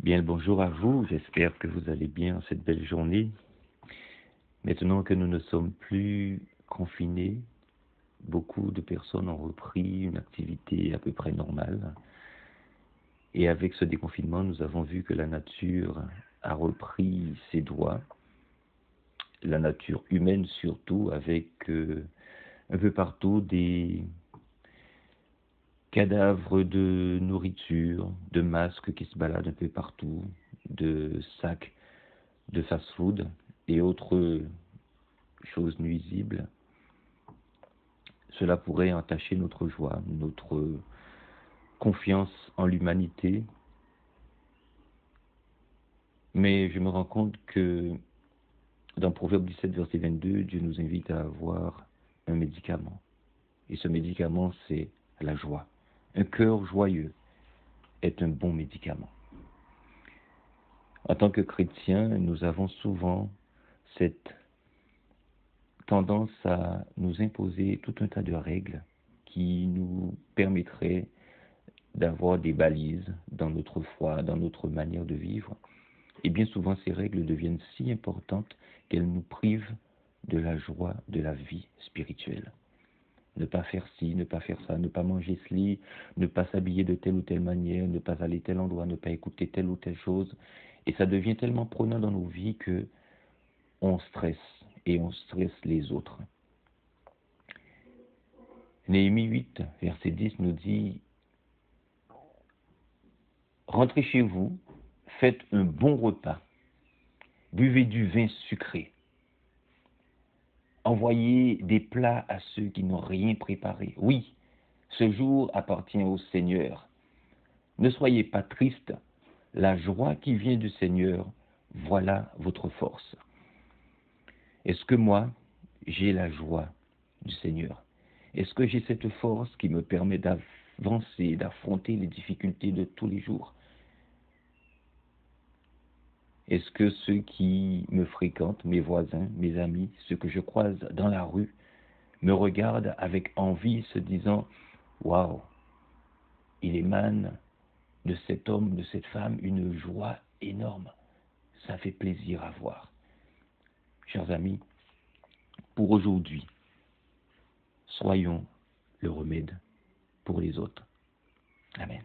Bien, bonjour à vous. J'espère que vous allez bien cette belle journée. Maintenant que nous ne sommes plus confinés, beaucoup de personnes ont repris une activité à peu près normale. Et avec ce déconfinement, nous avons vu que la nature a repris ses droits, la nature humaine surtout, avec euh, un peu partout des cadavres de nourriture, de masques qui se baladent un peu partout, de sacs de fast-food et autres choses nuisibles. Cela pourrait entacher notre joie, notre confiance en l'humanité. Mais je me rends compte que dans Proverbe 17, verset 22, Dieu nous invite à avoir un médicament. Et ce médicament, c'est la joie. Un cœur joyeux est un bon médicament. En tant que chrétiens, nous avons souvent cette tendance à nous imposer tout un tas de règles qui nous permettraient d'avoir des balises dans notre foi, dans notre manière de vivre. Et bien souvent, ces règles deviennent si importantes qu'elles nous privent de la joie de la vie spirituelle ne pas faire ci, ne pas faire ça, ne pas manger ceci, ne pas s'habiller de telle ou telle manière, ne pas aller tel endroit, ne pas écouter telle ou telle chose. Et ça devient tellement prenant dans nos vies que on stresse et on stresse les autres. Néhémie 8, verset 10 nous dit Rentrez chez vous, faites un bon repas, buvez du vin sucré Envoyez des plats à ceux qui n'ont rien préparé. Oui, ce jour appartient au Seigneur. Ne soyez pas tristes. La joie qui vient du Seigneur, voilà votre force. Est-ce que moi, j'ai la joie du Seigneur? Est-ce que j'ai cette force qui me permet d'avancer, d'affronter les difficultés de tous les jours? Est-ce que ceux qui me fréquentent, mes voisins, mes amis, ceux que je croise dans la rue, me regardent avec envie, se disant Waouh, il émane de cet homme, de cette femme, une joie énorme. Ça fait plaisir à voir. Chers amis, pour aujourd'hui, soyons le remède pour les autres. Amen.